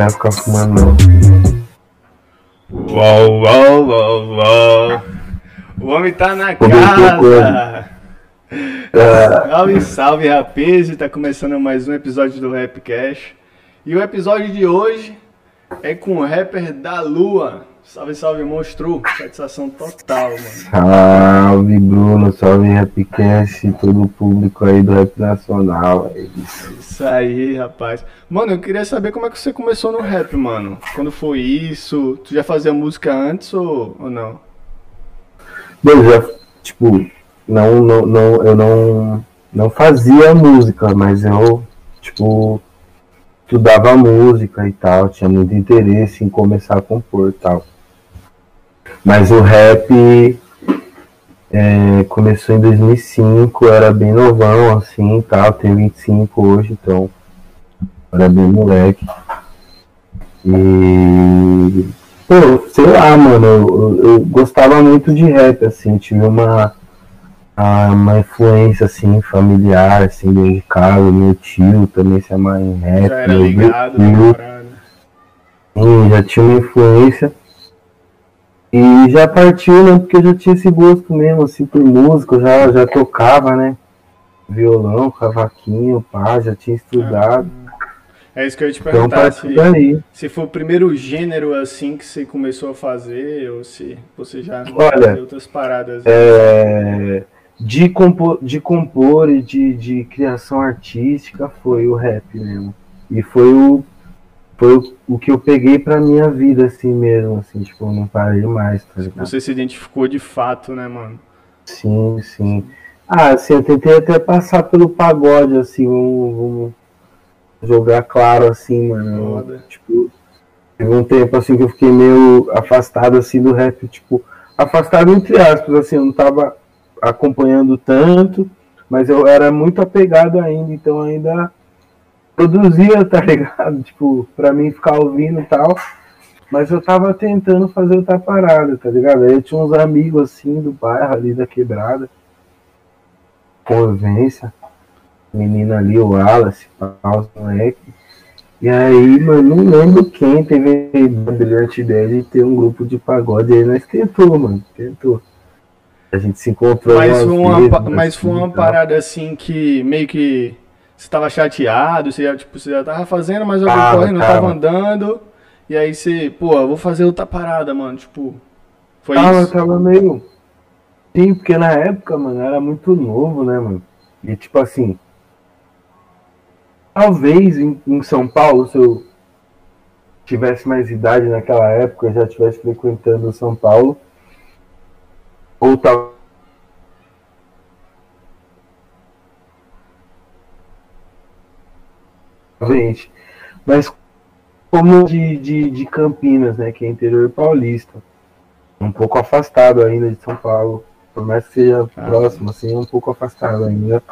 quero ficar fumando não. Uau, uau, uau, uau. O homem tá na casa. Salve, salve, rapaz. Tá começando mais um episódio do Rapcast. E o episódio de hoje é com o rapper da Lua. Salve, salve, monstro. Satisfação total, mano. Salve, Bruno. Salve, Rapcast. Todo o público aí do Rap Nacional. É isso. Isso aí, rapaz. Mano, eu queria saber como é que você começou no rap, mano. Quando foi isso? Tu já fazia música antes ou, ou não? Bom, já, tipo, não, não, não, eu não, não fazia música, mas eu, tipo, estudava música e tal, tinha muito interesse em começar a compor e tal. Mas o rap é, começou em 2005, eu era bem novão assim tal, tenho 25 hoje, então era bem moleque. E pô, sei lá, mano, eu, eu, gostava muito de rap, assim, tive uma, uma influência assim, familiar, assim, desde casa, meu tio também se ama em rap, Já era meu ligado, tio, parada? Sim, já tinha uma influência. E já partiu, né? Porque eu já tinha esse gosto mesmo, assim, por música, eu já, já tocava, né? Violão, cavaquinho, pá, já tinha estudado. É isso que eu ia te Então perguntar, partiu se, se foi o primeiro gênero assim que você começou a fazer, ou se você já Olha, outras paradas. É, de, compor, de compor e de, de criação artística foi o rap mesmo. E foi o, foi o, o que eu peguei pra minha vida, assim mesmo, assim, tipo, eu não parei mais, tá ligado? Você se identificou de fato, né, mano? Sim, sim. Ah, assim, eu tentei até passar pelo pagode, assim, vamos, vamos jogar claro, assim, mano. Foda. Tipo, teve um tempo, assim, que eu fiquei meio afastado, assim, do rap, tipo, afastado entre aspas, assim, eu não tava acompanhando tanto, mas eu era muito apegado ainda, então ainda produzia, tá ligado? Tipo, pra mim ficar ouvindo e tal. Mas eu tava tentando fazer outra parada, tá ligado? Aí eu tinha uns amigos assim do bairro ali da quebrada. Convivência. Menina ali, o Wallace, os moleque. E aí, mano, não lembro quem teve a brilhante ideia de ter um grupo de pagode aí, nós tentou, mano, tentou. A gente se encontrou Mas uma, vezes, pa- mas assim, foi uma e tal. parada assim que meio que você tava chateado, você já, tipo, você já tava fazendo, mas o Tava, corre não tava andando. E aí você, pô, eu vou fazer outra parada, mano. Tipo, foi Tava, isso. tava meio. Sim, porque na época, mano, era muito novo, né, mano? E tipo assim. Talvez em, em São Paulo, se eu tivesse mais idade naquela época, eu já estivesse frequentando São Paulo. Ou tal. Gente, mas como de, de, de Campinas, né, que é interior paulista um pouco afastado ainda de São Paulo. Por mais que seja Ah. próximo, assim, um pouco afastado ainda.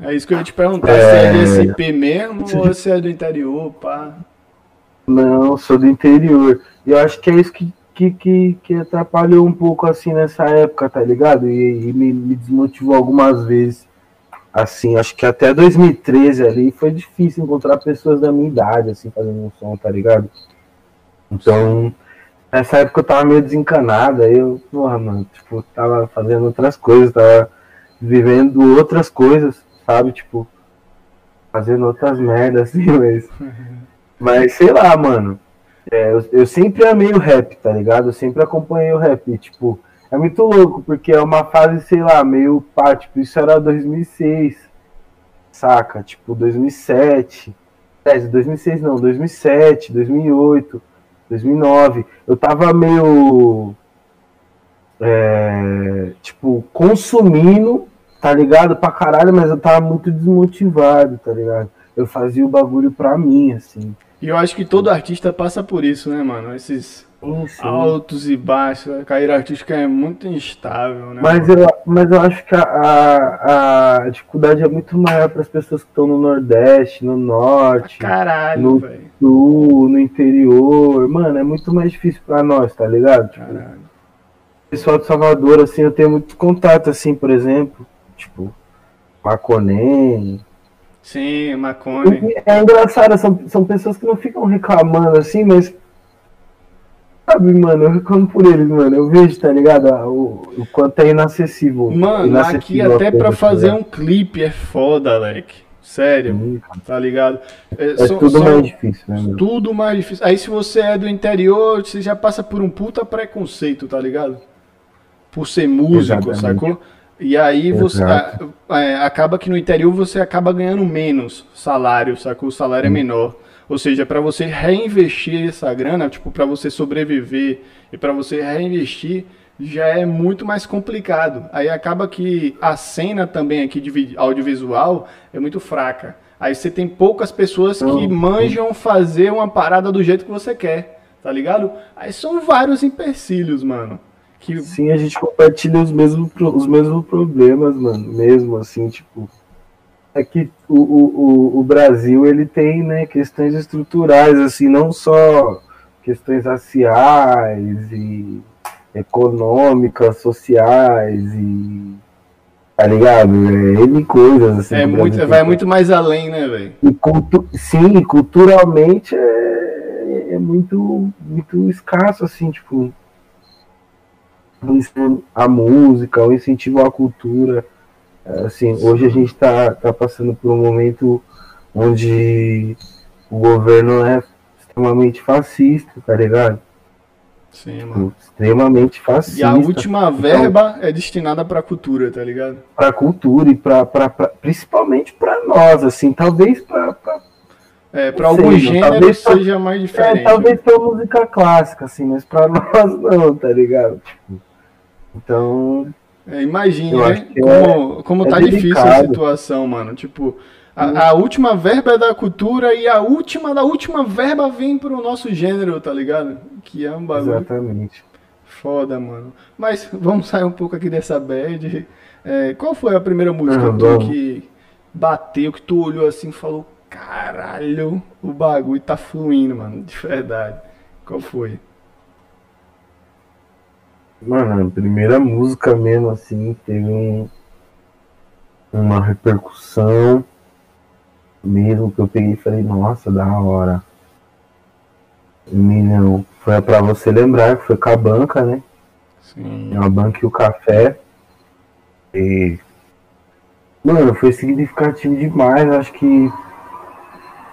É isso que eu ia te perguntar, É. se é de SP mesmo ou se é do interior, pá. Não, sou do interior. E eu acho que é isso que, que, que, que atrapalhou um pouco assim nessa época, tá ligado? E, e me, me desmotivou algumas vezes. Assim, acho que até 2013 ali foi difícil encontrar pessoas da minha idade, assim, fazendo um som, tá ligado? Então, nessa época eu tava meio desencanado, aí eu, porra, mano, tipo, tava fazendo outras coisas, tava vivendo outras coisas, sabe? Tipo, fazendo outras merdas, assim, mas. Mas sei lá, mano. É, eu, eu sempre amei o rap, tá ligado? Eu sempre acompanhei o rap. e, Tipo, é muito louco, porque é uma fase, sei lá, meio pá, tipo, isso era 2006, saca? Tipo, 2007. É, 2006 não, 2007, 2008, 2009. Eu tava meio. É, tipo, consumindo, tá ligado? Pra caralho, mas eu tava muito desmotivado, tá ligado? Eu fazia o bagulho pra mim, assim. E eu acho que todo artista passa por isso, né, mano? Esses altos e baixos. A carreira artística é muito instável, né? Mas mano? eu, mas eu acho que a, a, a dificuldade é muito maior para as pessoas que estão no Nordeste, no Norte, Caralho, no- velho. Sul, no interior. Mano, é muito mais difícil para nós, tá ligado? Tipo, Caralho. o pessoal de Salvador, assim, eu tenho muito contato, assim, por exemplo, tipo, Maconem, Sim, Macone. É engraçado, são, são pessoas que não ficam reclamando assim, mas. Sabe, mano, eu reclamo por eles, mano. Eu vejo, tá ligado? O, o quanto é inacessível. Mano, inacessível aqui até pra tá fazer um clipe é foda, Alec. Sério, tá ligado? É, é são, tudo são mais difícil, né? Tudo mais difícil. Aí se você é do interior, você já passa por um puta preconceito, tá ligado? Por ser músico, Exatamente. sacou? E aí você é, acaba que no interior você acaba ganhando menos salário, sacou? O salário é menor. Ou seja, para você reinvestir essa grana, tipo, para você sobreviver e para você reinvestir, já é muito mais complicado. Aí acaba que a cena também aqui de audiovisual é muito fraca. Aí você tem poucas pessoas que manjam fazer uma parada do jeito que você quer, tá ligado? Aí são vários empecilhos, mano. Que... Sim, a gente compartilha os mesmos, os mesmos problemas, mano. Mesmo assim, tipo. É que o, o, o Brasil ele tem né, questões estruturais, assim, não só questões raciais e econômicas, sociais e. Tá ligado? É N coisas. Assim, é muito, vai muito mais além, né, velho? Cultu sim, culturalmente é, é muito, muito escasso, assim, tipo. A música, o incentivo à cultura. Assim, hoje a gente está tá passando por um momento onde o governo é extremamente fascista, tá ligado? Sim, mano. Extremamente fascista. E a última verba então, é destinada para cultura, tá ligado? Para cultura e para principalmente para nós, assim, talvez para é, para algum gênero seja pra, mais é, diferente. É, talvez para música clássica, assim, mas para nós não, tá ligado? Tipo, então. É, imagine, né? Como, é, como tá difícil a situação, mano. Tipo, a, a, última verba é da cultura e a última da última verba vem pro nosso gênero, tá ligado? Que é um bagulho. Exatamente. Foda, mano. Mas vamos sair um pouco aqui dessa bad. É, qual foi a primeira música ah, que bateu, que tu olhou assim e falou: caralho, o bagulho tá fluindo, mano, de verdade. Qual foi? Mano, a primeira música mesmo assim teve um, uma repercussão mesmo que eu peguei e falei, nossa, da hora. Milhão. Foi pra você lembrar que foi com a banca, né? Sim. A banca e o café. E. Mano, foi significativo demais. Acho que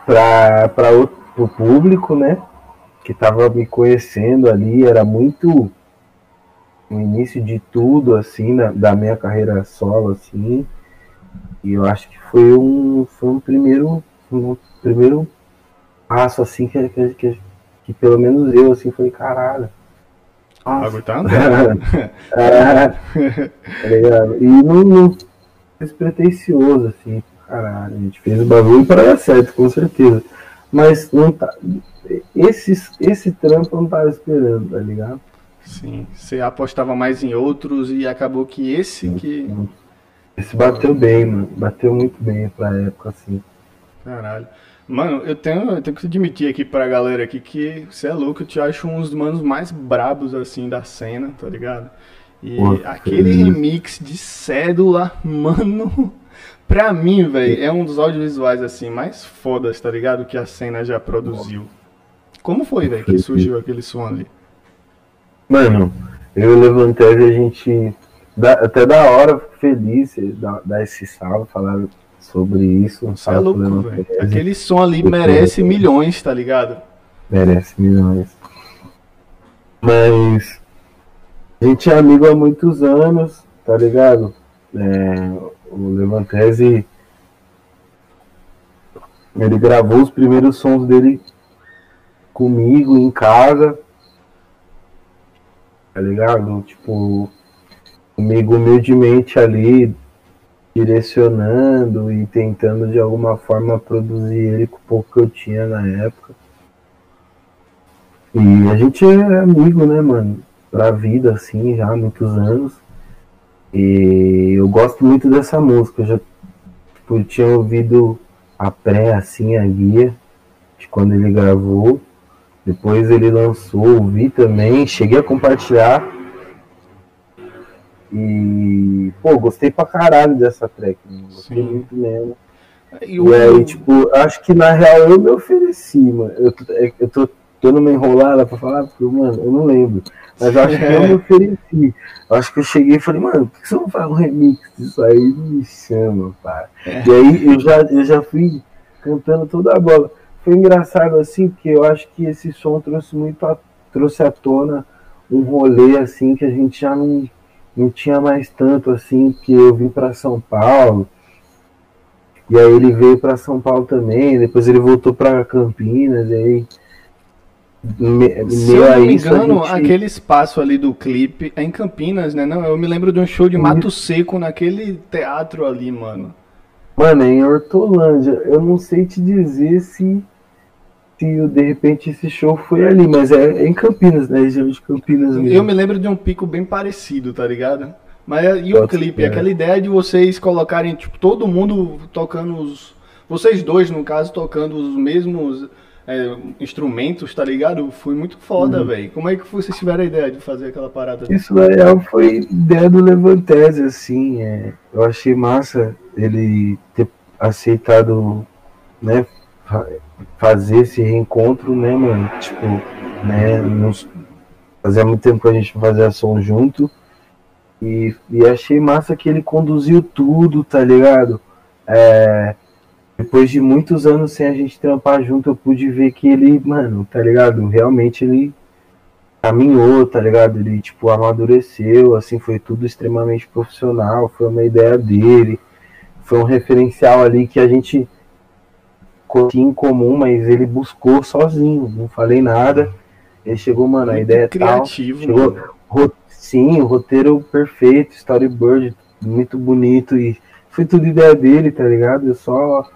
pra, pra o pro público, né? Que tava me conhecendo ali, era muito o início de tudo, assim, da, da minha carreira solo, assim. E eu acho que foi um, foi um primeiro, um primeiro passo, assim, que, que, que, que pelo menos eu, assim, falei, caralho. Nossa. Tá é, ligado? E não, não despretensioso, assim, caralho. A gente fez o bagulho para dar certo, com certeza. Mas não tá. Esse, esse trampo eu não tava esperando, tá ligado? Sim, você apostava mais em outros e acabou que esse sim, que. Sim esse bateu bem, mano. Bateu muito bem pra época, assim. Caralho. Mano, eu tenho, eu tenho que admitir aqui pra galera aqui que você é louco, eu te acho um dos manos mais brabos, assim, da cena, tá ligado? E Pô, aquele remix de cédula, mano, pra mim, velho, é um dos audiovisuais, assim, mais fodas, tá ligado? Que a cena já produziu. Como foi, velho, que surgiu aquele som ali? Mano, eu levantei a gente Dá, até da hora, feliz dar, dar esse salve, falar sobre isso. Um é louco, Aquele som ali merece milhões, tá ligado? Merece milhões. Mas a gente é amigo há muitos anos, tá ligado? É, o Levantese ele gravou os primeiros sons dele comigo em casa, tá ligado? Tipo, comigo humildemente ali, direcionando e tentando de alguma forma produzir ele com o pouco que eu tinha na época. E a gente é amigo, né, mano? Pra vida, assim, já há muitos anos. E eu gosto muito dessa música. Eu já tipo, tinha ouvido a pré, assim, a guia, de quando ele gravou. Depois ele lançou, ouvi também, cheguei a compartilhar e, pô, gostei pra caralho dessa track, gostei Sim. muito mesmo. E, o... e aí, tipo, acho que na real eu me ofereci, mano. Eu tô, é, eu tô, tô numa enrolada pra falar, porque, mano, eu não lembro. Mas acho que eu me ofereci. Acho que eu cheguei e falei, mano, por que você não faz um remix disso aí? Me chama, pá. É. E aí eu já, eu já fui cantando toda a bola. Foi engraçado assim, porque eu acho que esse som trouxe muito a, trouxe à tona um rolê assim que a gente já não, não tinha mais tanto assim, que eu vim para São Paulo. E aí ele veio para São Paulo também, depois ele voltou para Campinas, e aí me, Se eu não me engano, gente... aquele espaço ali do clipe é em Campinas, né? Não, eu me lembro de um show de Mato Seco naquele teatro ali, mano. Mano, é em Hortolândia. Eu não sei te dizer se, se de repente esse show foi ali, mas é, é em Campinas, né? Região de Campinas mesmo. Eu me lembro de um pico bem parecido, tá ligado? Mas e o clipe? Ser. Aquela ideia de vocês colocarem, tipo, todo mundo tocando os. Vocês dois, no caso, tocando os mesmos é, instrumentos, tá ligado? Foi muito foda, uhum. velho. Como é que vocês tiveram a ideia de fazer aquela parada? Isso na real foi ideia do Levantese, assim. É, eu achei massa ele ter aceitado, né, fazer esse reencontro, né, mano? Tipo, né, nos, fazia muito tempo que a gente fazia som junto. E, e achei massa que ele conduziu tudo, tá ligado? É, depois de muitos anos sem a gente trampar junto, eu pude ver que ele, mano, tá ligado? Realmente ele caminhou, tá ligado? Ele, tipo, amadureceu, assim, foi tudo extremamente profissional, foi uma ideia dele, foi um referencial ali que a gente tinha em comum, mas ele buscou sozinho, não falei nada. Ele chegou, mano, a ideia é criativo, tal. Chegou, ro, sim, o roteiro perfeito, storyboard muito bonito e foi tudo ideia dele, tá ligado? Eu só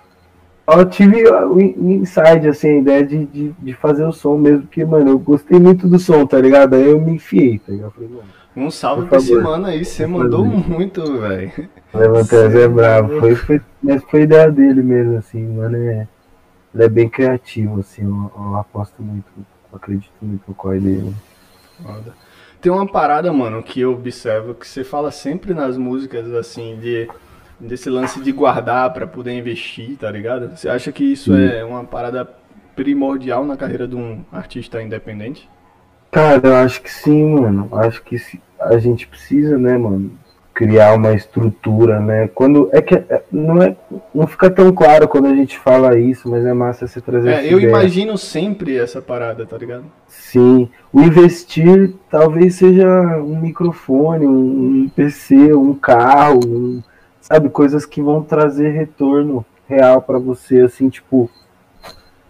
eu tive o inside, assim, a ideia de, de, de, fazer o som mesmo, porque, mano, eu gostei muito do som, tá ligado? Aí eu me enfiei, tá ligado? Falei, um salve pra esse mano aí, você mandou muito, velho. Levantas é bravo, foi, foi, mas foi ideia dele mesmo, assim, mano, é, ele é bem criativo, assim, eu, eu aposto muito, eu acredito muito no corre dele. Tem uma parada, mano, que eu observo, que você fala sempre nas músicas, assim, de desse lance de guardar para poder investir, tá ligado? Você acha que isso Sim. é uma parada primordial na carreira de um artista independente? Cara, eu acho que sim, mano. Acho que a gente precisa, né, mano, criar uma estrutura, né? Quando é que é, não é não fica tão claro quando a gente fala isso, mas é massa você trazer. É, eu ideia. imagino sempre essa parada, tá ligado? Sim, o investir talvez seja um microfone, um PC, um carro, um sabe? Coisas que vão trazer retorno real para você, assim, tipo.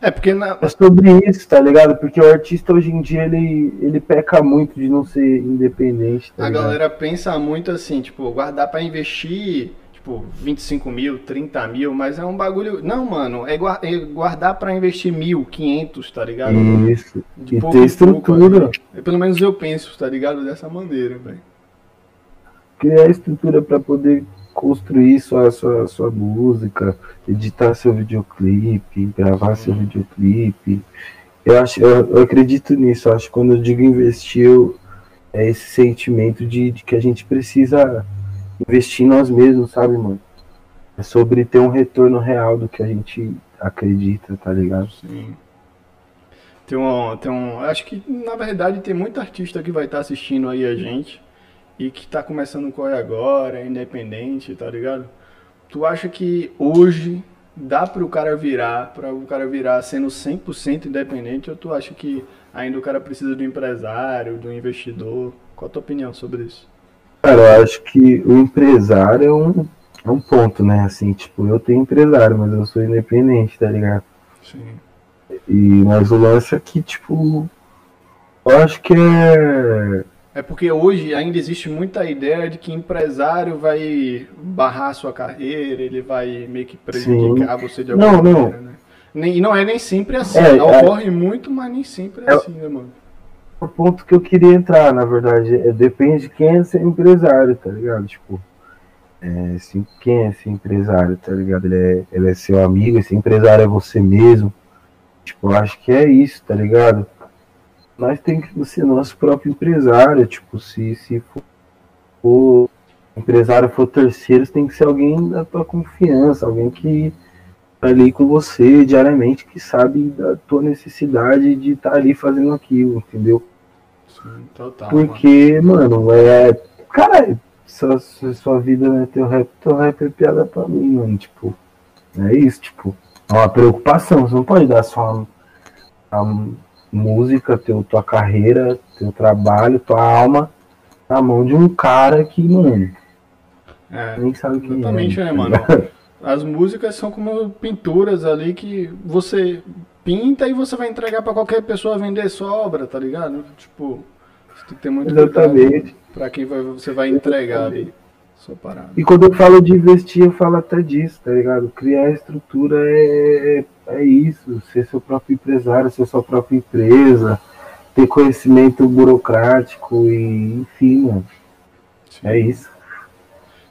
É porque na... é sobre isso, tá ligado? Porque o artista hoje em dia ele, ele peca muito de não ser independente. Tá a ligado? galera pensa muito assim, tipo, guardar para investir, tipo, 25 mil, 30 mil, mas é um bagulho. Não, mano, é, é guardar para investir mil, 500, tá ligado? Isso. De e ter estrutura. Pouco, Pelo menos eu penso, tá ligado? Dessa maneira, velho. Criar estrutura para poder construir sua, sua, sua música, editar seu videoclipe, gravar seu uhum. videoclipe. Eu, acho, eu, eu acredito nisso. Eu acho que quando eu digo investir, eu, é esse sentimento de, de que a gente precisa investir em nós mesmos, sabe, mano? É sobre ter um retorno real do que a gente acredita, tá ligado? Sim. Tem um, tem um. Acho que na verdade tem muito artista que vai estar tá assistindo aí a gente e que tá começando corre agora, é independente, tá ligado? Tu acha que hoje dá para o cara virar, para o cara virar sendo 100% independente, ou tu acha que ainda o cara precisa do empresário, do investidor? Qual a tua opinião sobre isso? Cara, eu acho que o empresário é um, é um ponto, né? Assim, tipo, eu tenho empresário, mas eu sou independente, tá ligado? Sim. E, mas o lance é que, tipo, eu acho que é é porque hoje ainda existe muita ideia de que empresário vai barrar sua carreira, ele vai meio que prejudicar Sim. você de alguma não, maneira, não. né? E não é nem sempre assim. É, Ocorre é, muito, mas nem sempre é, é, assim, né, mano? O ponto que eu queria entrar, na verdade, é depende de quem é ser empresário, tá ligado? Tipo, é, assim, quem é esse empresário, tá ligado? Ele é, ele é seu amigo, esse empresário é você mesmo. Tipo, eu acho que é isso, tá ligado? Nós tem que ser nosso próprio empresário. Tipo, se, se for, for empresário for terceiro, tem que ser alguém da tua confiança, alguém que, ali com você diariamente que sabe da tua necessidade de estar tá ali fazendo aquilo, entendeu? Sim, total. Porque, mano, mano é. Cara, sua, sua vida não é teu rap, teu rap é piada pra mim, mano. Tipo, é isso, tipo, é uma preocupação. Você não pode dar só música, teu, tua carreira, teu trabalho, tua alma na mão de um cara que, mano. É, nem sabe o que Exatamente, é, né, mano? As músicas são como pinturas ali que você pinta e você vai entregar para qualquer pessoa vender sua obra, tá ligado? Tipo, você tem que ter muito Exatamente. para quem vai, você vai entregar ali. Sua parada. E quando eu falo de investir, eu falo até disso, tá ligado? Criar estrutura é, é, isso, ser seu próprio empresário, ser sua própria empresa, ter conhecimento burocrático e enfim, mano. Sim. É isso.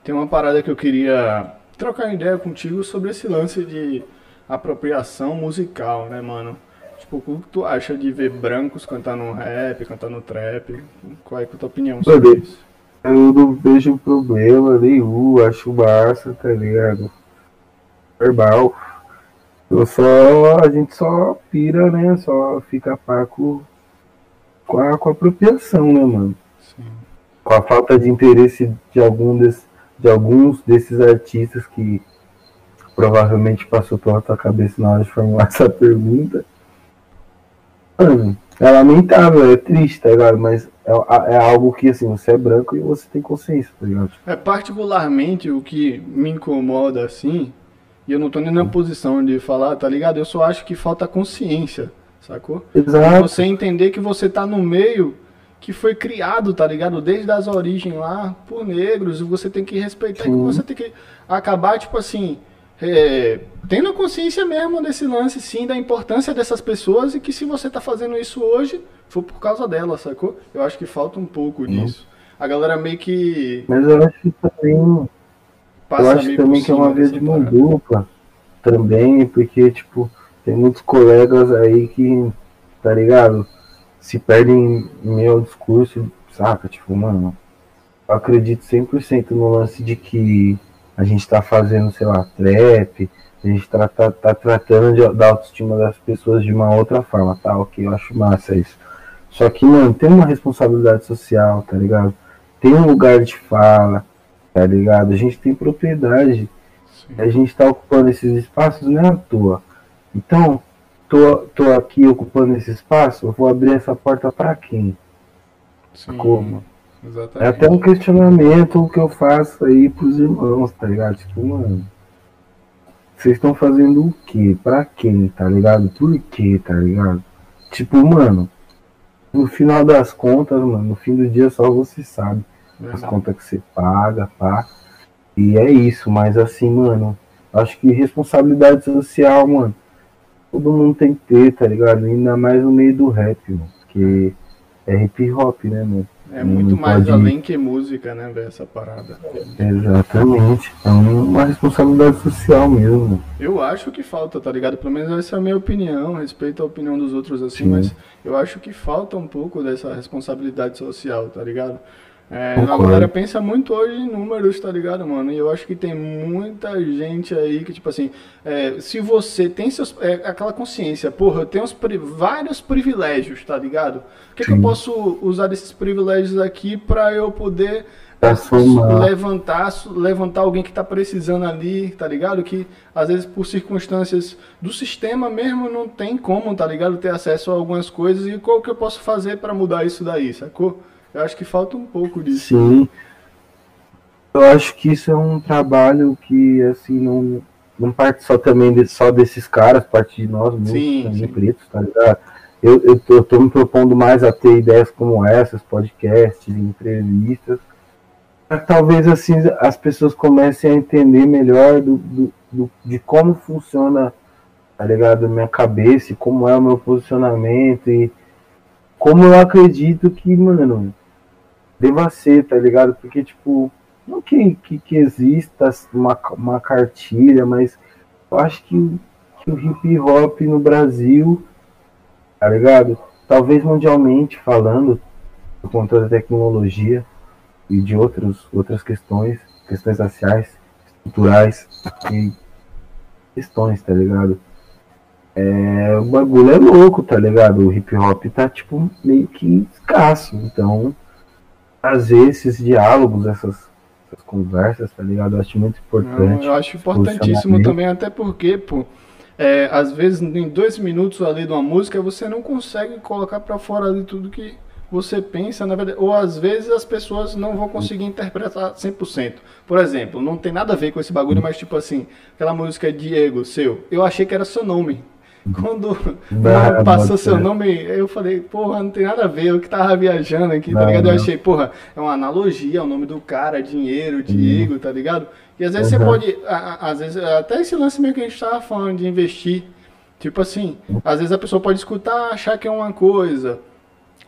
Tem uma parada que eu queria trocar ideia contigo sobre esse lance de apropriação musical, né, mano? Tipo, o que tu acha de ver brancos cantar no rap, cantar no trap? Qual é a tua opinião sobre isso? Eu não vejo problema nenhum, acho massa, tá ligado? Verbal. Eu só, a gente só pira, né? Só fica paco com a, com a apropriação, né, mano? Sim. Com a falta de interesse de algum desses de alguns desses artistas que provavelmente passou pela tua cabeça na hora de formular essa pergunta. Mano, é lamentável, é triste, tá ligado? Mas é, é, algo que, assim, você é branco e você tem consciência, tá ligado? É particularmente o que me incomoda, assim, e eu não tô nem na posição de falar, tá ligado? Eu só acho que falta consciência, sacou? Exato. Você entender que você tá no meio que foi criado, tá ligado? Desde as origens lá, por negros, e você tem que respeitar, Sim. você tem que acabar, tipo assim, é, tendo consciência mesmo desse lance, sim, da importância dessas pessoas e que se você tá fazendo isso hoje, foi por causa delas, sacou? Eu acho que falta um pouco disso. A galera meio que. Mas eu acho que também. Eu acho também que é uma vez de mão dupla também, porque, tipo, tem muitos colegas aí que, tá ligado? se perdem em ao discurso, saca? Tipo, mano, eu acredito 100% no lance de que a gente tá fazendo, sei lá, trap, a gente tá, tá, tá tratando de, da autoestima das pessoas de uma outra forma, tá? Ok, eu acho massa isso. Só que, mano, tem uma responsabilidade social, tá ligado? Tem um lugar de fala, tá ligado? A gente tem propriedade. Sim. A gente tá ocupando esses espaços não é à toa. Então, tô, tô aqui ocupando esse espaço, eu vou abrir essa porta para quem? Sim, Como? Exatamente. É até um questionamento que eu faço aí pros irmãos, tá ligado? Tipo, mano, vocês estão fazendo o quê? Pra quem, tá ligado? Por quê, tá ligado? Tipo, mano, no final das contas, mano, no fim do dia só você sabe as contas que você paga, pá. E é isso, mas assim, mano, acho que responsabilidade social, mano, todo mundo tem que ter, tá ligado? Ainda mais no meio do rap, mano. Porque é hip hop, né, mano? É muito não mais pode... além que música, né, ver essa parada. Exatamente. É uma responsabilidade social mesmo. Eu acho que falta, tá ligado? Pelo menos essa é a minha opinião, respeito a opinião dos outros assim, Sim. mas eu acho que falta um pouco dessa responsabilidade social, tá ligado? É, a galera pensa muito hoje em números, tá ligado, mano? E eu acho que tem muita gente aí que, tipo assim, é, se você tem seus, é, aquela consciência, porra, eu tenho os, vários privilégios, tá ligado? O que, que eu posso usar desses privilégios aqui para eu poder levantar, levantar alguém que tá precisando ali, tá ligado? Que às vezes por circunstâncias do sistema mesmo não tem como, tá ligado? Ter acesso a algumas coisas e qual que eu posso fazer para mudar isso daí, sacou? Eu acho que falta um pouco disso. Sim. Eu acho que isso é um trabalho que, assim, não, não parte só também de, só desses caras, parte de nós, músicos, pretos, tá ligado? Eu, eu, tô, eu tô me propondo mais a ter ideias como essas, podcasts, entrevistas, para talvez assim as pessoas comecem a entender melhor do, do, do, de como funciona, tá ligado, minha cabeça, como é o meu posicionamento e como eu acredito que, mano, deva ser, tá ligado? Porque, tipo, não que, que, que exista uma, uma cartilha, mas eu acho que, que o hip hop no Brasil, tá ligado? Talvez mundialmente falando, por conta da tecnologia e de outros, outras questões, questões raciais, estruturais, e questões, tá ligado? É, o bagulho é louco, tá ligado? O hip hop tá, tipo, meio que escasso. Então, fazer esses diálogos, essas, essas conversas, tá ligado? Eu acho muito importante. Não, eu acho importantíssimo também, até porque, pô, é, às vezes em dois minutos ali de uma música você não consegue colocar para fora ali tudo que você pensa, na verdade, ou às vezes as pessoas não vão conseguir interpretar 100%. Por exemplo, não tem nada a ver com esse bagulho, mas tipo assim, aquela música Diego, seu, eu achei que era seu nome. Quando não, passou seu nome, eu falei, porra, não tem nada a ver, eu que tava viajando aqui, tá ligado? Eu achei, porra, é uma analogia, o nome do cara, dinheiro, Diego, tá ligado? E às vezes uhum. você pode, às vezes, até esse lance meio que a gente tava falando de investir, tipo assim, às vezes a pessoa pode escutar, achar que é uma coisa,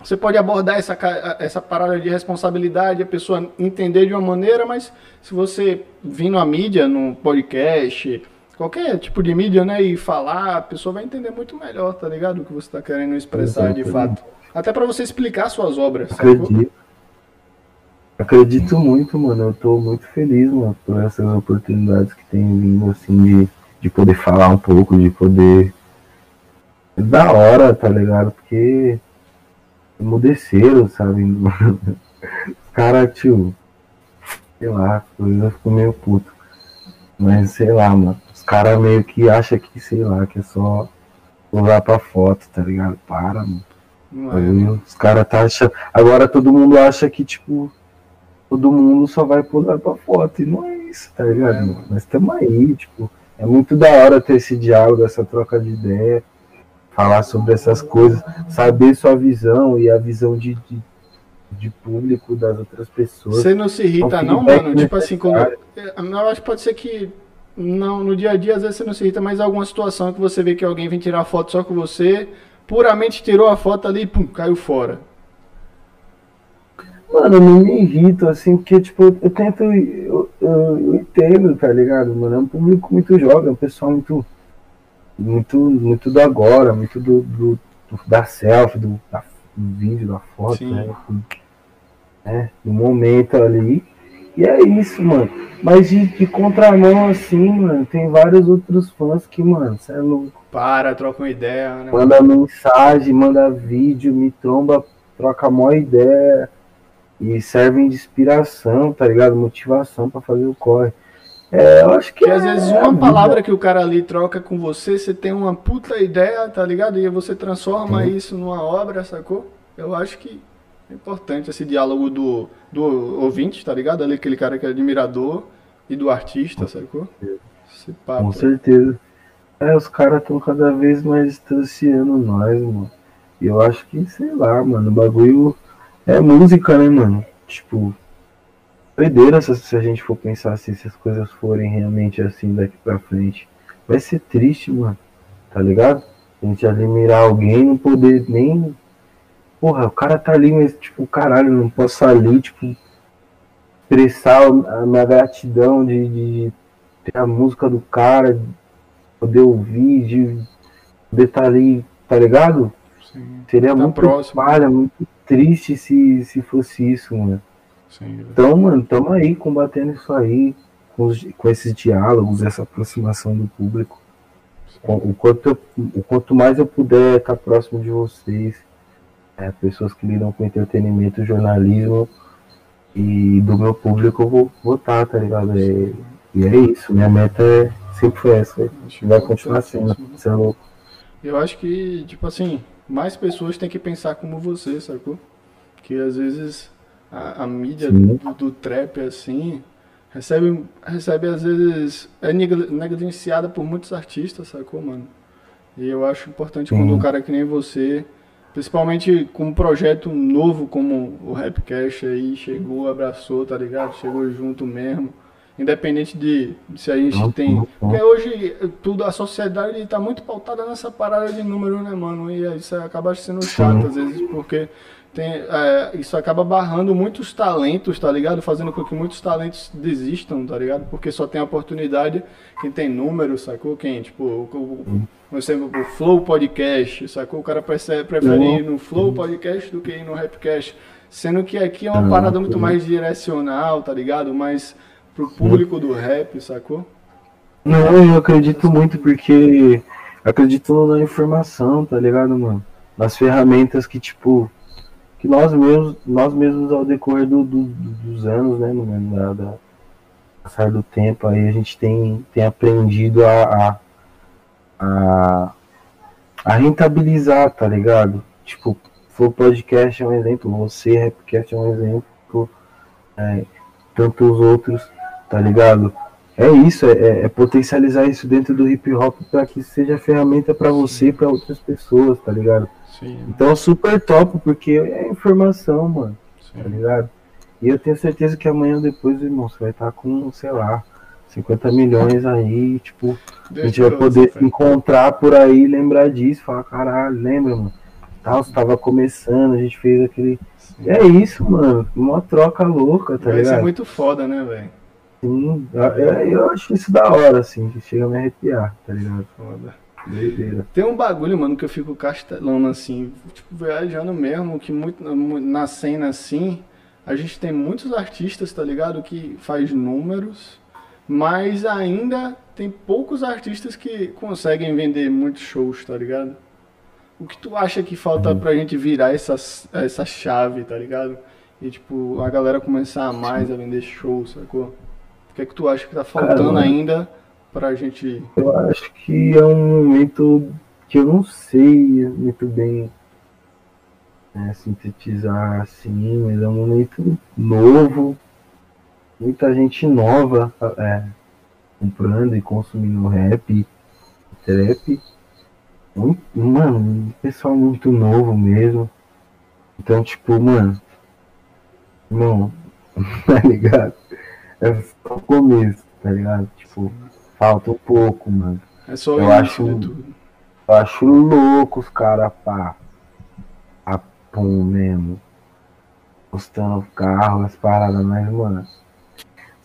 você pode abordar essa, essa parada de responsabilidade, a pessoa entender de uma maneira, mas se você vir na mídia, num podcast, qualquer tipo de mídia, né, e falar, a pessoa vai entender muito melhor, tá ligado? O que você está querendo expressar de fato. Até para você explicar suas obras. Acredito. Acredito muito, mano. Eu tô muito feliz, mano, por essas oportunidades que tem vindo, assim, de, de poder falar um pouco, de poder. É da hora, tá ligado? Porque emudeceram, sabe? Os caras, tio, sei lá, coisa ficou meio puto. Mas sei lá, mano caras meio que acham que, sei lá, que é só usar pra foto, tá ligado? Para, mano. É, os caras tá achando. Agora todo mundo acha que, tipo, todo mundo só vai pular pra foto. E não é isso, tá ligado? É, Nós estamos aí, tipo, é muito da hora ter esse diálogo, essa troca de ideia, falar sobre essas coisas, saber sua visão e a visão de, de, de público das outras pessoas. Você não se irrita, não, mano? Tipo assim, quando. Eu acho que pode ser que não, no dia a dia às vezes você não se irrita, mas alguma situação que você vê que alguém vem tirar foto só com você, puramente tirou a foto ali e pum, caiu fora. Mano, eu não me irrito, assim, porque, tipo, eu tento, eu, eu, eu, entendo, tá ligado, mano? É um público muito jovem, é um pessoal muito, muito, muito do agora, muito do, do, do da selfie, do, da, do vídeo, da foto, Sim. né? né? No momento ali. E é isso, mano. Mas de, de contramão, assim, mano, tem vários outros fãs que, mano, você é louco. Para, troca uma ideia, né? Manda mensagem, manda vídeo, me tromba, troca a maior ideia. E servem de inspiração, tá ligado? Motivação para fazer o corre. É, eu acho que. Porque é, às vezes uma palavra que o cara ali troca com você, você tem uma puta ideia, tá ligado? E você transforma isso numa obra, sacou? Eu acho que é importante esse diálogo do, do ouvinte, tá ligado? Ali, aquele cara que é admirador e do artista, Com sacou? Esse papo. Com certeza. É, os caras estão cada vez mais distanciando nós, mano. E eu acho que, sei lá, mano, o bagulho é música, né, mano? Tipo, doideira se, a gente for pensar assim, se as coisas forem realmente assim daqui pra frente. Vai ser triste, mano. Tá ligado? A gente admirar alguém não poder nem porra, o cara tá ali, mas, tipo, caralho, não posso ali, tipo, expressar a minha gratidão de, de ter a música do cara, de poder ouvir, de poder estar tá ali, tá ligado? Sim, Seria tá muito próximo. palha, muito triste se, se fosse isso, mano. Sim, então, mano, tamo aí combatendo isso aí, com, os, com esses diálogos, essa aproximação do público. O quanto, o quanto mais eu puder estar próximo de vocês, é, pessoas que lidam com entretenimento, jornalismo e do meu público eu vou votar, tá ligado? E, e é isso, minha meta é, sempre foi essa, vai continuar sendo, você é louco. Eu acho que, tipo assim, mais pessoas têm que pensar como você, sacou? Que às vezes a, a mídia do, do, trap, assim, recebe, recebe às vezes, é negligenciada por muitos artistas, sacou, mano? E eu acho importante Sim. quando um cara que nem você Principalmente com um projeto novo como o Rapcast aí, chegou, abraçou, tá ligado? Chegou junto mesmo. Independente de, de se a gente tem. Porque hoje tudo, a sociedade está muito pautada nessa parada de número, né, mano? E isso acaba sendo chato às vezes, porque tem, é, isso acaba barrando muitos talentos, tá ligado? Fazendo com que muitos talentos desistam, tá ligado? Porque só tem oportunidade quem tem número, sacou? Quem, tipo, o, por exemplo, o Flow Podcast, sacou? O cara prefere, prefere ir no Flow Podcast do que ir no Rapcast. Sendo que aqui é uma parada muito mais direcional, tá ligado? Mais pro público do rap, sacou? Não, eu acredito muito porque acredito na informação, tá ligado, mano? Nas ferramentas que, tipo, que nós mesmos, nós mesmos ao decorrer do, do, dos anos, né, mano, da, da, passar do tempo, aí a gente tem, tem aprendido a, a, a, a rentabilizar, tá ligado? Tipo, o podcast é um exemplo, você, Rapcast é um exemplo, é, tantos outros, tá ligado? É isso, é, é, é potencializar isso dentro do hip hop para que seja ferramenta para você e para outras pessoas, tá ligado? Sim. Então super top, porque é informação, mano, Sim. tá ligado? E eu tenho certeza que amanhã ou depois, irmão, você vai estar com, sei lá, 50 milhões aí, tipo, a gente vai poder se encontrar por aí, lembrar disso, falar, caralho, lembra, mano? Tal, você tava começando, a gente fez aquele. Sim. É isso, mano. Uma troca louca, tá vai ligado? Isso é muito foda, né, velho? Sim, eu, eu acho isso da hora, assim, que chega a me arrepiar, tá ligado? Foda. Doideira. Tem um bagulho, mano, que eu fico castelando assim, tipo, viajando mesmo, que muito na cena assim, a gente tem muitos artistas, tá ligado? Que faz números, mas ainda tem poucos artistas que conseguem vender muitos shows, tá ligado? O que tu acha que falta uhum. pra gente virar essa, essa chave, tá ligado? E tipo, a galera começar mais a vender shows, sacou? que é que tu acha que tá faltando Cara, ainda pra gente. Eu acho que é um momento que eu não sei muito bem né, sintetizar assim, mas é um momento novo, muita gente nova é, comprando e consumindo rap, trap. Muito, mano, um pessoal muito novo mesmo. Então, tipo, mano, não, tá ligado? é só o começo, tá ligado? Tipo, falta um pouco, mano. É só eu acho, Eu acho louco os caras, pá. A pum mesmo. Postando carro, as paradas, mas, mano.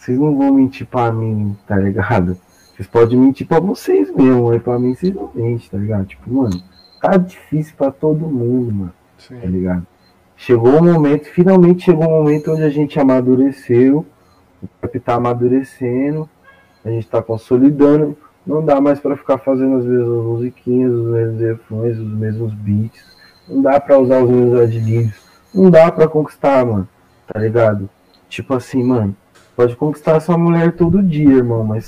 Vocês não vão mentir pra mim, tá ligado? Vocês podem mentir pra vocês mesmo, mas pra mim vocês não mentem, tá ligado? Tipo, mano, tá difícil pra todo mundo, mano. Sim. Tá ligado? Chegou um momento, finalmente chegou um momento onde a gente amadureceu o rap tá amadurecendo, a gente tá consolidando, não dá mais para ficar fazendo as mesmas musiquinhas, os mesmos refrões, os mesmos beats, não dá para usar os mesmos adlibs, não dá para conquistar, mano, tá ligado? Tipo assim, mano, pode conquistar sua mulher todo dia, irmão, mas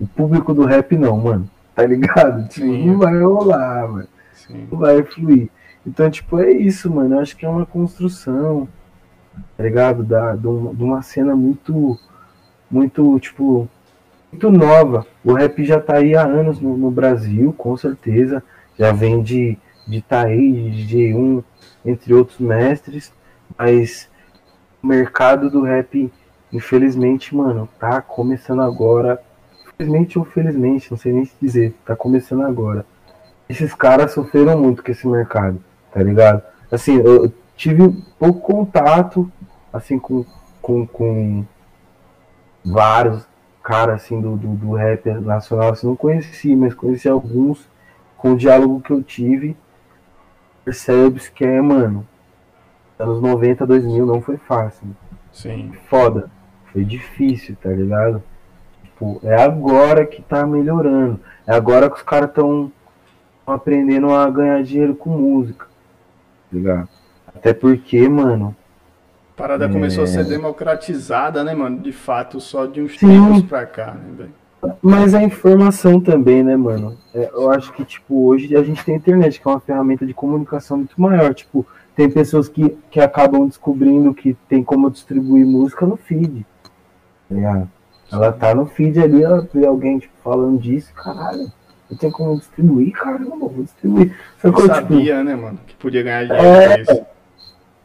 o público do rap não, mano, tá ligado? Tipo, não vai rolar, mano, Sim. não vai fluir. Então, tipo, é isso, mano, eu acho que é uma construção, tá ligado? Da, de uma cena muito muito, tipo, muito nova. O rap já tá aí há anos no, no Brasil, com certeza. Já vem de, de Taí, de G1, entre outros mestres. Mas o mercado do rap, infelizmente, mano, tá começando agora. Infelizmente ou felizmente, não sei nem se dizer, tá começando agora. Esses caras sofreram muito com esse mercado, tá ligado? Assim, eu tive pouco contato, assim, com, com, com vários caras assim do, do, do rap nacional, assim, não conheci, mas conheci alguns com o diálogo que eu tive. Percebes que é, mano, anos 90, 2000 não foi fácil. Sim. Foda. Foi difícil, tá ligado? Tipo, é agora que tá melhorando. É agora que os caras estão aprendendo a ganhar dinheiro com música. Tá ligado? Até porque, mano, a parada é... começou a ser democratizada, né, mano? De fato, só de uns Sim. tempos pra cá, né, velho? Mas a informação também, né, mano? É, eu acho que, tipo, hoje a gente tem a internet, que é uma ferramenta de comunicação muito maior. Tipo, tem pessoas que, que acabam descobrindo que tem como distribuir música no feed. Tá ela tá no feed ali, ela vê alguém tipo, falando disso, caralho. Eu tenho como distribuir, cara, não vou distribuir. Só eu sabia, tipo, né, mano, que podia ganhar dinheiro é, isso.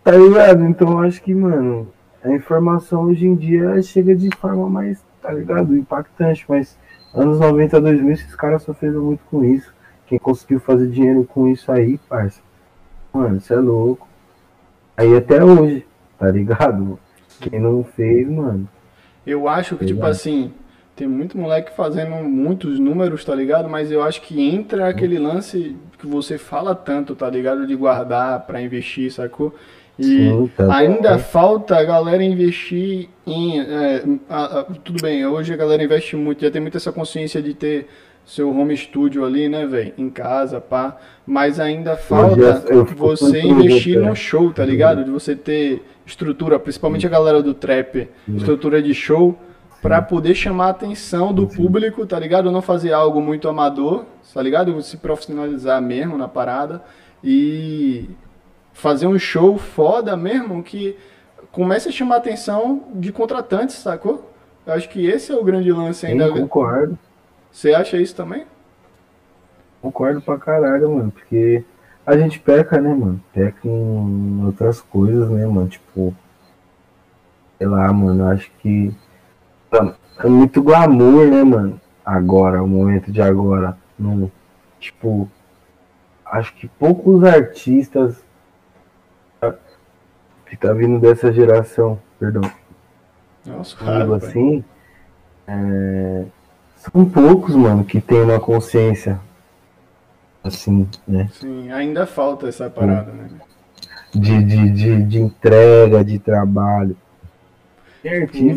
Tá ligado? Então eu acho que, mano, a informação hoje em dia chega de forma mais, tá ligado? Impactante, mas anos 90, 2000, esses caras sofreram muito com isso. Quem conseguiu fazer dinheiro com isso aí, parça. Mano, isso é louco. Aí até hoje, tá ligado? Quem não fez, mano. Eu acho que, tá tipo assim, tem muito moleque fazendo muitos números, tá ligado? Mas eu acho que entra aquele lance que você fala tanto, tá ligado? De guardar para investir, sacou? E Sim, tá ainda bem. falta a galera investir em. É, a, a, tudo bem, hoje a galera investe muito, já tem muita essa consciência de ter seu home studio ali, né, velho? Em casa, pá. Mas ainda falta você investir no show, tá ligado? De você ter estrutura, principalmente a galera do trap, estrutura de show, para poder chamar a atenção do público, tá ligado? Não fazer algo muito amador, tá ligado? Se profissionalizar mesmo na parada e fazer um show foda mesmo que comece a chamar a atenção de contratantes, sacou? Eu acho que esse é o grande lance ainda. Sim, concordo. Você acha isso também? Concordo pra caralho, mano, porque a gente peca, né, mano? Peca em outras coisas, né, mano? Tipo, sei lá, mano, acho que é muito glamour, né, mano? Agora, o momento de agora. No, tipo, acho que poucos artistas que tá vindo dessa geração, perdão. Nossa, cara, assim, é, são poucos, mano, que tem uma consciência assim, né? Sim, ainda falta essa parada, né? De, de, de, de entrega, de trabalho.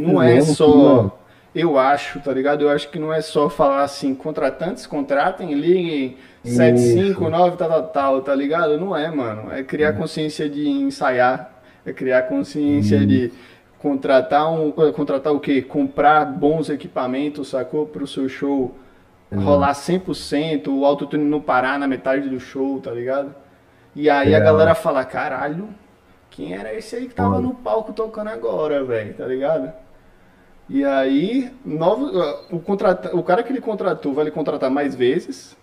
Não é só. Eu acho, tá ligado? Eu acho que não é só falar assim, contratantes contratem, liguem 759, tal, tal, tal, tá ligado? Não é, mano. É criar consciência de ensaiar, é criar consciência Isso. de contratar um. Contratar o quê? Comprar bons equipamentos, sacou? Pro seu show uhum. rolar 100%, o autotune não parar na metade do show, tá ligado? E aí é. a galera fala, caralho, quem era esse aí que tava no palco tocando agora, velho, tá ligado? E aí, novo, o, contrata, o cara que ele contratou vai lhe contratar mais vezes,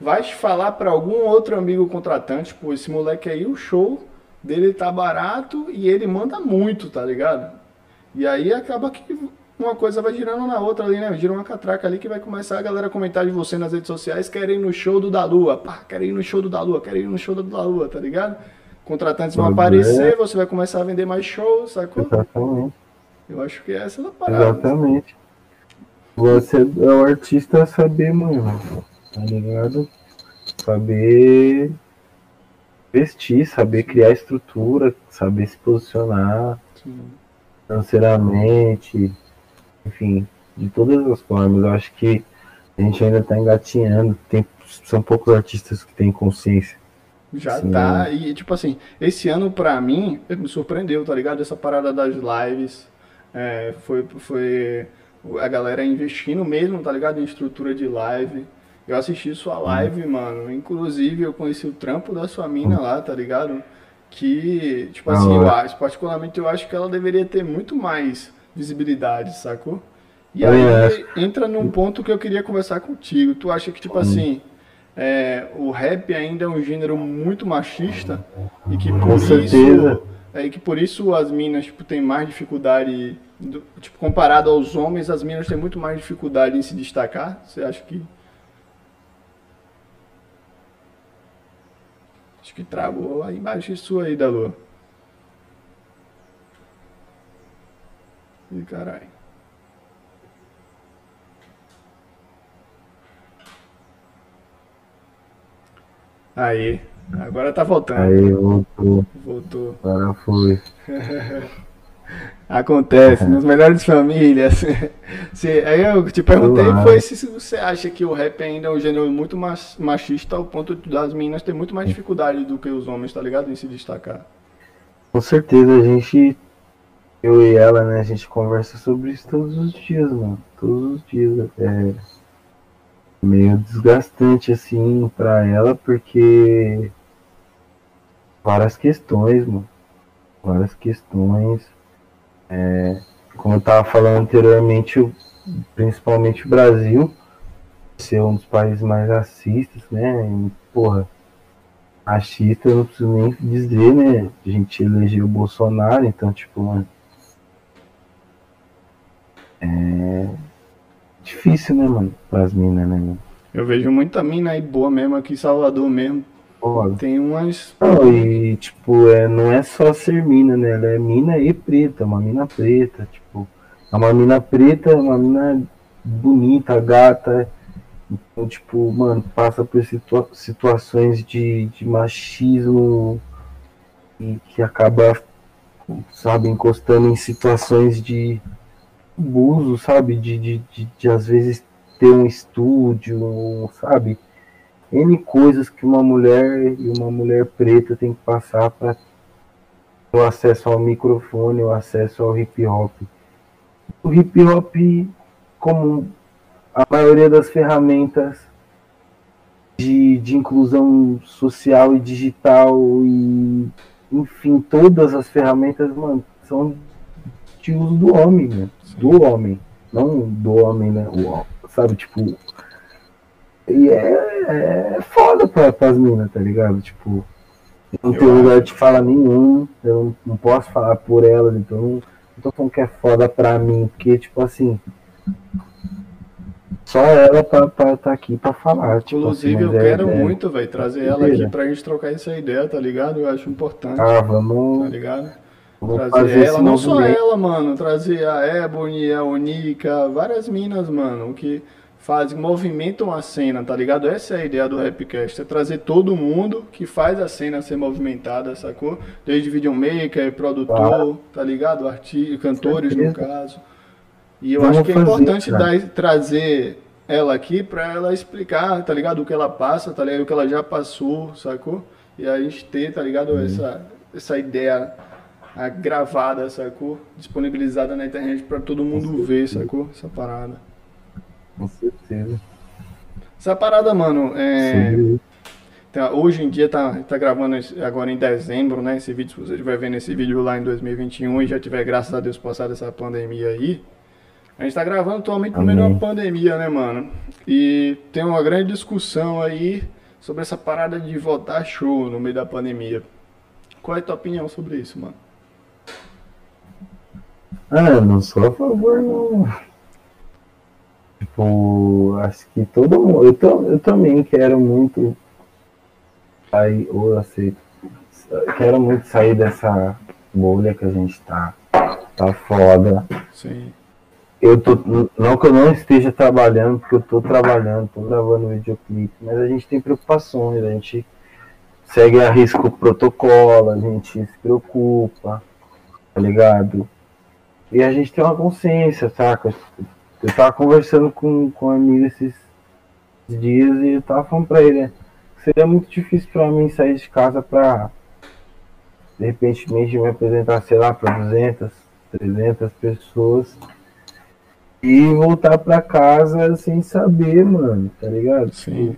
vai falar para algum outro amigo contratante, pô, esse moleque aí, o show dele tá barato e ele manda muito, tá ligado? E aí acaba que uma coisa vai girando na outra ali, né? Gira uma catraca ali que vai começar a galera comentar de você nas redes sociais, querem ir no show do da Lua, pá, querem ir no show do da Lua, querem ir no show do da Lua, tá ligado? Contratantes vão aparecer, você vai começar a vender mais shows, sacou? Exatamente. Eu acho que essa é a parada. Exatamente. Você é o artista saber, mano, tá ligado? Saber vestir, saber criar estrutura, saber se posicionar Sim. financeiramente, enfim, de todas as formas. Eu acho que a gente ainda está engatinhando, tem, são poucos artistas que têm consciência. Já assim, tá, e tipo assim, esse ano pra mim, me surpreendeu, tá ligado? Essa parada das lives, é, foi, foi a galera investindo mesmo, tá ligado? Em estrutura de live. Eu assisti sua live, mano. Inclusive, eu conheci o trampo da sua mina lá, tá ligado? Que, tipo assim, eu acho, particularmente eu acho que ela deveria ter muito mais visibilidade, sacou? E aí entra num ponto que eu queria conversar contigo. Tu acha que, tipo hum. assim, é, o rap ainda é um gênero muito machista e que por Com isso. Certeza. É, e que por isso as minas tipo, têm mais dificuldade. Do, tipo, comparado aos homens, as minas têm muito mais dificuldade em se destacar. Você acha que Acho que travou lá embaixo isso aí da lua. Ih, caralho. Aí, agora tá voltando. Aí, voltou. Voltou. Agora foi. Acontece, nas melhores famílias. aí eu te perguntei foi se, se, você acha que o rap ainda é um gênero muito machista ao ponto das meninas ter muito mais dificuldade do que os homens, tá ligado? Em se destacar. Com certeza, a gente, eu e ela, né, a gente conversa sobre isso todos os dias, mano. Todos os dias. É meio desgastante, assim, pra ela, porque várias questões, mano. Várias questões é, como eu estava falando anteriormente, principalmente o Brasil ser um dos países mais racistas, né? E, porra, racista não preciso nem dizer, né? A gente elegeu o Bolsonaro, então, tipo, mano. É difícil, né, mano, pras minas, né, mano? Eu vejo muita mina aí boa mesmo aqui em Salvador mesmo. Tem umas. Não, e tipo, é, não é só ser mina, né? Ela é mina e preta, uma mina preta, tipo. É uma mina preta, uma mina bonita, gata. Então, tipo, mano, passa por situa situações de, de machismo e que acaba, sabe, encostando em situações de abuso, sabe, de, de, de, de às vezes ter um estúdio, sabe, N coisas que uma mulher e uma mulher preta tem que passar para o acesso ao microfone, o acesso ao hip hop. O hip hop, como a maioria das ferramentas de, de inclusão social e digital e enfim, todas as ferramentas, mano, são de uso do homem, né? Do homem. Não do homem, né? O, sabe, tipo. E é, é foda pra, pras minas, tá ligado? Tipo, não tem lugar de fala nenhum, eu não, não, posso falar por elas, então não, não tô falando que é foda pra mim, porque, tipo assim, só ela pra estar tá aqui pra falar. Tipo, Inclusive, assim, eu é, quero é, muito, velho, trazer ela aqui pra gente trocar essa ideia, tá ligado? Eu acho importante. Ah, vamos. Tá ligado? trazer ela, não só ela, mano, trazer a Ebony, a Onika, várias minas, mano, que fazem, movimentam a cena, tá ligado? Essa é a ideia do Rapcast, é trazer todo mundo que faz a cena ser movimentada, sacou? Desde videomaker, produtor, ah. tá ligado? Arti cantores, no caso. E eu Vamos acho que é importante dar, trazer ela aqui para ela explicar, tá ligado? O que ela passa, tá ligado? O que ela já passou, sacou? E a gente ter, tá ligado? Uhum. Essa, essa ideia gravada, sacou? Disponibilizada na internet para todo mundo ver, sacou? Essa parada. Com certeza. Essa parada, mano, é. Tá, hoje em dia tá, tá gravando agora em dezembro, né? Esse vídeo, se você estiver vendo esse vídeo lá em 2021 e já tiver, graças a Deus, passado essa pandemia aí. A gente tá gravando atualmente no meio de uma pandemia, né, mano? E tem uma grande discussão aí sobre essa parada de votar show no meio da pandemia. Qual é a tua opinião sobre isso, mano? Ah, não sou a favor, não. Tipo, acho que todo mundo. Eu, tô, eu também quero muito sair, ou aceito. Quero muito sair dessa bolha que a gente tá. Tá foda. Sim eu tô, não que eu não esteja trabalhando, porque eu tô trabalhando, tô gravando videoclipe, mas a gente tem preocupações, a gente segue a risco o protocolo, a gente se preocupa, tá ligado? E a gente tem uma consciência, saca? Eu tava conversando com, com um amigo esses dias e eu tava falando pra ele, né? Seria muito difícil pra mim sair de casa pra de repente me apresentar, sei lá, pra 200, 300 pessoas e voltar pra casa sem saber, mano, tá ligado? Sim.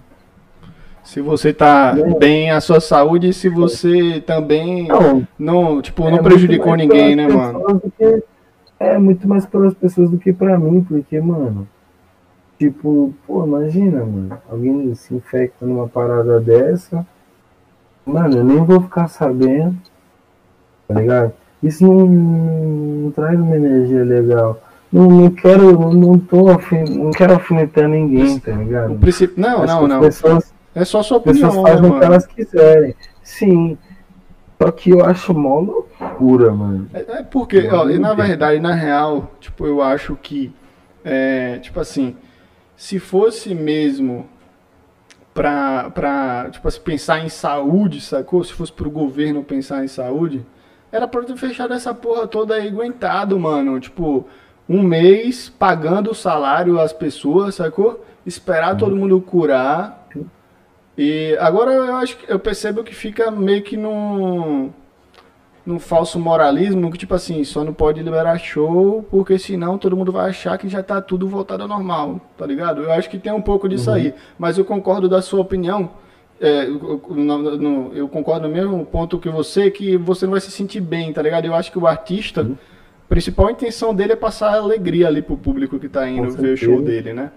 Se você tá é. bem a sua saúde e se você também não, não tipo, é não prejudicou ninguém, né, mano? É muito mais pelas pessoas do que pra mim, porque, mano, tipo, pô, imagina, mano, alguém se infecta numa parada dessa, mano, eu nem vou ficar sabendo, tá ligado? Isso não, não traz uma energia legal. Não, não quero, não tô afim, não quero alfinetar ninguém, tá ligado? O princípio, não, não, não. Pessoas, é só sua opinião, pessoas fazem né, o que elas quiserem. Sim. Só que eu acho mó loucura, mano. É, é porque, ó, e na verdade, na real, tipo, eu acho que, é, tipo assim, se fosse mesmo pra, pra tipo assim, pensar em saúde, sacou? Se fosse pro governo pensar em saúde, era pra ter fechado essa porra toda aí aguentado, mano. Tipo, um mês pagando o salário às pessoas, sacou? Esperar todo mundo curar. E agora eu acho que eu percebo que fica meio que num, num falso moralismo, que tipo assim, só não pode liberar show, porque senão todo mundo vai achar que já tá tudo voltado ao normal, tá ligado? Eu acho que tem um pouco disso uhum. aí, mas eu concordo da sua opinião. É, eu, eu concordo no mesmo ponto que você, que você não vai se sentir bem, tá ligado? Eu acho que o artista. Uhum principal intenção dele é passar alegria ali pro público que tá indo ver o show dele, né?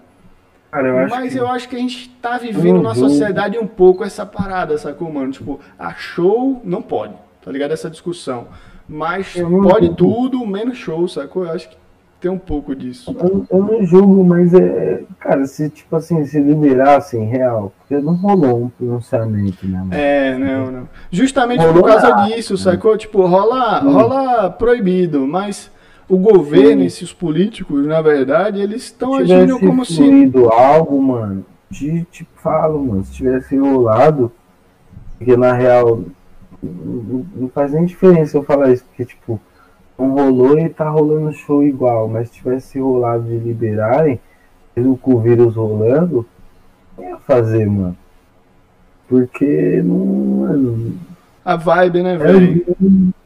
Cara, eu Mas que... eu acho que a gente tá vivendo na sociedade um pouco essa parada, sacou, mano? Tipo, a show não pode, tá ligado? Essa discussão. Mas pode tudo, menos show, sacou? Eu acho que tem um pouco disso. Eu, eu, não julgo, mas é. Cara, se tipo assim, se liberassem real, porque não rolou um pronunciamento, né? Mano? É, não, não. Justamente rolou por causa nada, disso, sacou? Tipo, rola, rola proibido, mas o governo Sim. e esses políticos, na verdade, eles estão agindo como se. algo, mano, te, te falo, mano, se tivesse rolado, porque na real não, não faz nem diferença eu falar isso, porque, tipo, não rolou e tá rolando show igual, mas se tivesse rolado de liberarem, mesmo com o vírus rolando, ia fazer, mano. Porque não. Mano, a vibe, né, é, velho?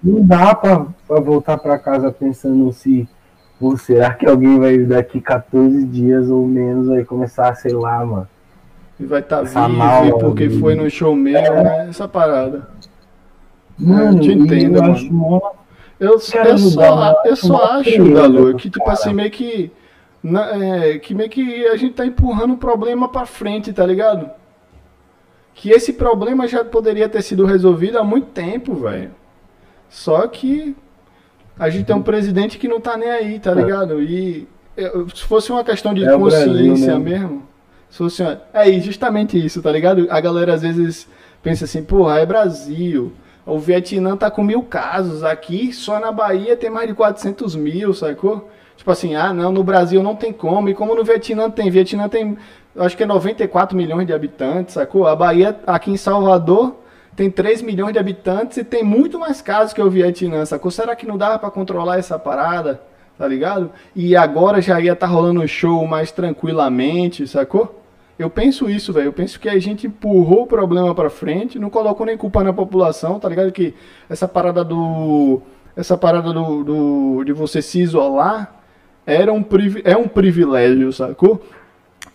Não dá pra, pra voltar pra casa pensando se. Ou será que alguém vai daqui 14 dias ou menos vai começar, sei lá, mano. E vai estar tá vivo mal, porque foi no show mesmo, é. né? Essa parada. Mano, eu te entendo, eu mano. Acho mó... Eu, eu, só, eu só acho, Galo, que tipo assim, meio que. Na, é, que meio que a gente tá empurrando o problema pra frente, tá ligado? Que esse problema já poderia ter sido resolvido há muito tempo, velho. Só que a gente tem um presidente que não tá nem aí, tá é. ligado? E se fosse uma questão de é consciência Brasil, mesmo, se fosse uma, é justamente isso, tá ligado? A galera às vezes pensa assim, porra, é Brasil. O Vietnã tá com mil casos. Aqui, só na Bahia, tem mais de 400 mil, sacou? Tipo assim, ah, não, no Brasil não tem como. E como no Vietnã tem? Vietnã tem, acho que é 94 milhões de habitantes, sacou? A Bahia, aqui em Salvador, tem 3 milhões de habitantes e tem muito mais casos que o Vietnã, sacou? Será que não dava para controlar essa parada? Tá ligado? E agora já ia estar tá rolando o show mais tranquilamente, sacou? Eu penso isso, velho. Eu penso que a gente empurrou o problema para frente, não colocou nem culpa na população, tá ligado? Que essa parada do. Essa parada do, do de você se isolar era um, é um privilégio, sacou?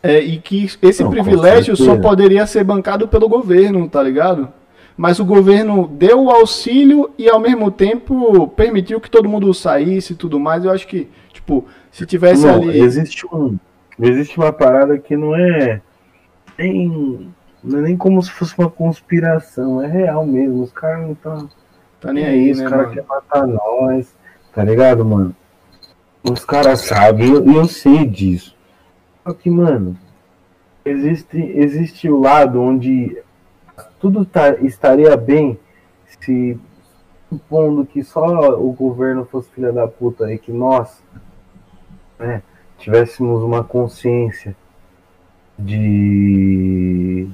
É, e que esse não, privilégio só poderia ser bancado pelo governo, tá ligado? Mas o governo deu o auxílio e ao mesmo tempo permitiu que todo mundo saísse e tudo mais. Eu acho que, tipo, se tivesse não, ali. Existe, um, existe uma parada que não é nem, não é nem como se fosse uma conspiração, é real mesmo. Os caras não estão. Tá nem aí, Os né, caras querem matar nós, tá ligado, mano? Os caras sabem, e eu, eu, sei disso. Só que, mano, existe, existe o lado onde tudo tá, estaria bem se, supondo que só o governo fosse filha da puta e que nós né, tivéssemos uma consciência de.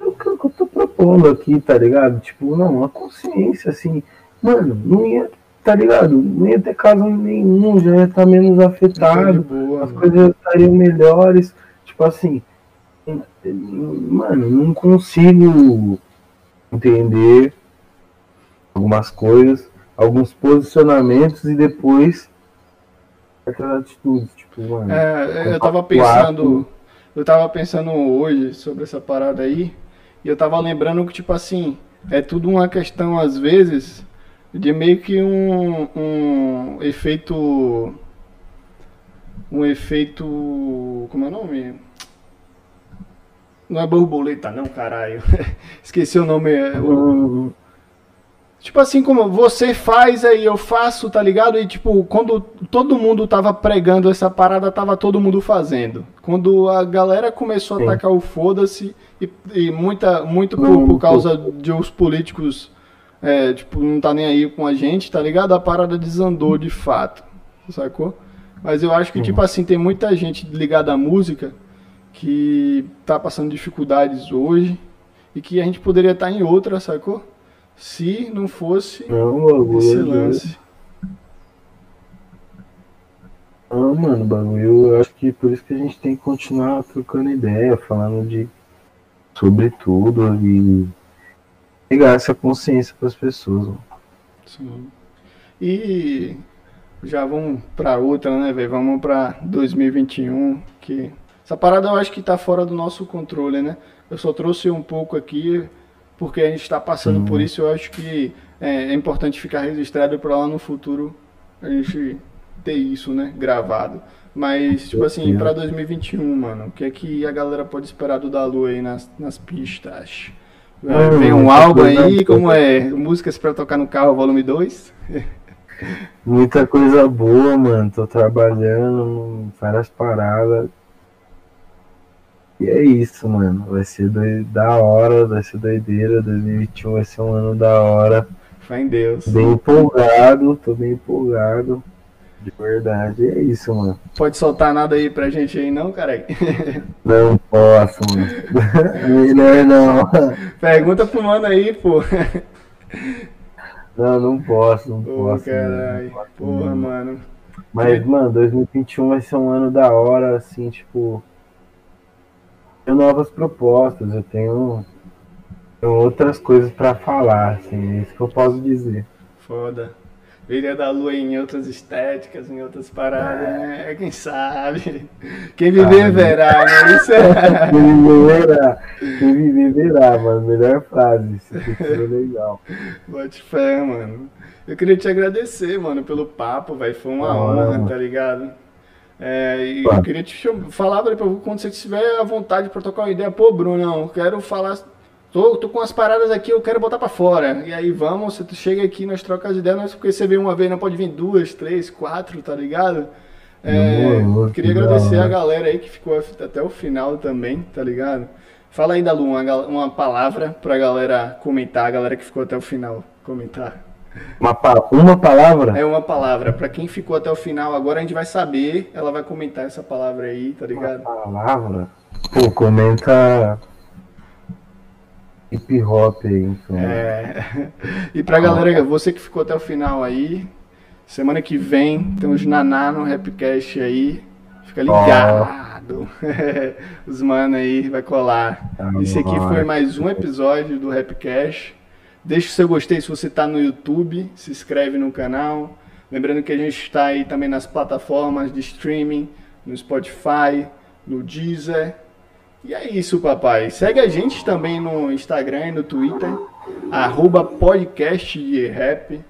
É o que eu tô propondo aqui, tá ligado? Tipo, não, uma consciência assim, mano, não ia, tá ligado? Não ia ter caso nenhum, já ia estar tá menos afetado, boa, as mano. coisas estariam melhores. Tipo assim, mano, não consigo entender algumas coisas, alguns posicionamentos e depois aquelas atitudes, tipo, mano. É, eu tava pensando. Eu tava pensando hoje sobre essa parada aí, e eu tava lembrando que, tipo assim, é tudo uma questão, às vezes, de meio que um, um efeito. Um efeito. Como é o nome? Não é borboleta, não, caralho. Esqueci o nome. O, Tipo assim, como você faz aí, eu faço, tá ligado? E tipo, quando todo mundo tava pregando essa parada, tava todo mundo fazendo. Quando a galera começou a Sim. atacar o foda-se, e, e, muita, muito por, por causa de os políticos, é, tipo, não tá nem aí com a gente, tá ligado? A parada desandou de fato, sacou? Mas eu acho que, tipo assim, tem muita gente ligada à música que tá passando dificuldades hoje e que a gente poderia estar tá em outra, sacou? Se não fosse não, esse lance. Não, mano, bagulho, eu acho que por isso que a gente tem que continuar trocando ideia, falando de sobre tudo e pegar essa consciência para as pessoas. Mano. Sim. E já vamos para outra, né, velho? Vamos para 2021, que essa parada eu acho que tá fora do nosso controle, né? Eu só trouxe um pouco aqui porque a gente está passando por isso. Eu acho que é, é importante ficar registrado para lá no futuro a gente ter isso, né, gravado. Mas, tipo assim, para 2021, mano, o que é que a galera pode esperar do Dalu aí nas, nas pistas? Vem um álbum aí, como é? Músicas para tocar no carro, volume 2? Muita coisa boa, mano. Tô trabalhando, várias paradas. E é isso, mano. Vai ser da hora, vai ser doideira. 2021 vai ser um ano da hora. Fé em Deus. Bem empolgado, tô bem empolgado. De verdade, é isso, mano. Pode soltar nada aí pra gente aí, não, cara? Não posso, mano. Melhor não. Pergunta pro mano aí, pô. Não, não posso, não Pô, posso. caralho. Porra, mano. Mas, mano, 2021 vai ser um ano da hora, assim, tipo. Tenho novas propostas, eu tenho, tenho outras coisas pra falar, assim, é isso que eu posso dizer. Foda. Viria da lua em outras estéticas, em outras paradas, né? Quem sabe? Quem viver Ah, verá, né? Isso é. Quem viver verá, quem viver verá, mano. Melhor frase, isso aqui foi legal. Bote fé, mano. Eu queria te agradecer, mano, pelo papo, velho. Foi uma honra, mano. tá ligado? É, e Claro. eu queria te falar, pra quando você tiver à vontade pra trocar uma ideia, pô, Bruno, eu quero falar. Tô, tô com as paradas aqui, eu quero botar pra fora. E aí vamos, você chega aqui, nós trocamos ideias, não é porque você veio uma vez, não pode vir duas, três, quatro, tá ligado? É, queria que agradecer a galera aí que ficou até o final também, tá ligado? Fala aí, Dalu, uma, uma palavra pra galera comentar, a galera que ficou até o final comentar. Uma, uma palavra? É uma palavra. Pra quem ficou até o final, agora a gente vai saber. Ela vai comentar essa palavra aí, tá Uma ligado? palavra? Pô, comenta hip hop aí, então. É. E pra galera, você que ficou até o final aí, semana que vem temos Naná no Rapcast aí. Fica ligado. Os mano aí vai colar. Tá Esse aqui foi mais um episódio do Rapcast. Deixa o seu gostei se você tá no YouTube, se inscreve no canal. Lembrando que a gente está aí também nas plataformas de streaming, no Spotify, no Deezer. E é isso, papai. Segue a gente também no Instagram e no Twitter, arroba podcast de rap,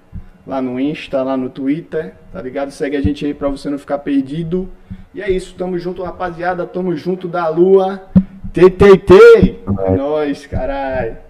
lá no Insta, lá no Twitter, tá ligado? Segue a gente aí pra você não ficar perdido. E é isso, tamo junto, rapaziada, tamo junto da lua. TTT! É nóis, caralho.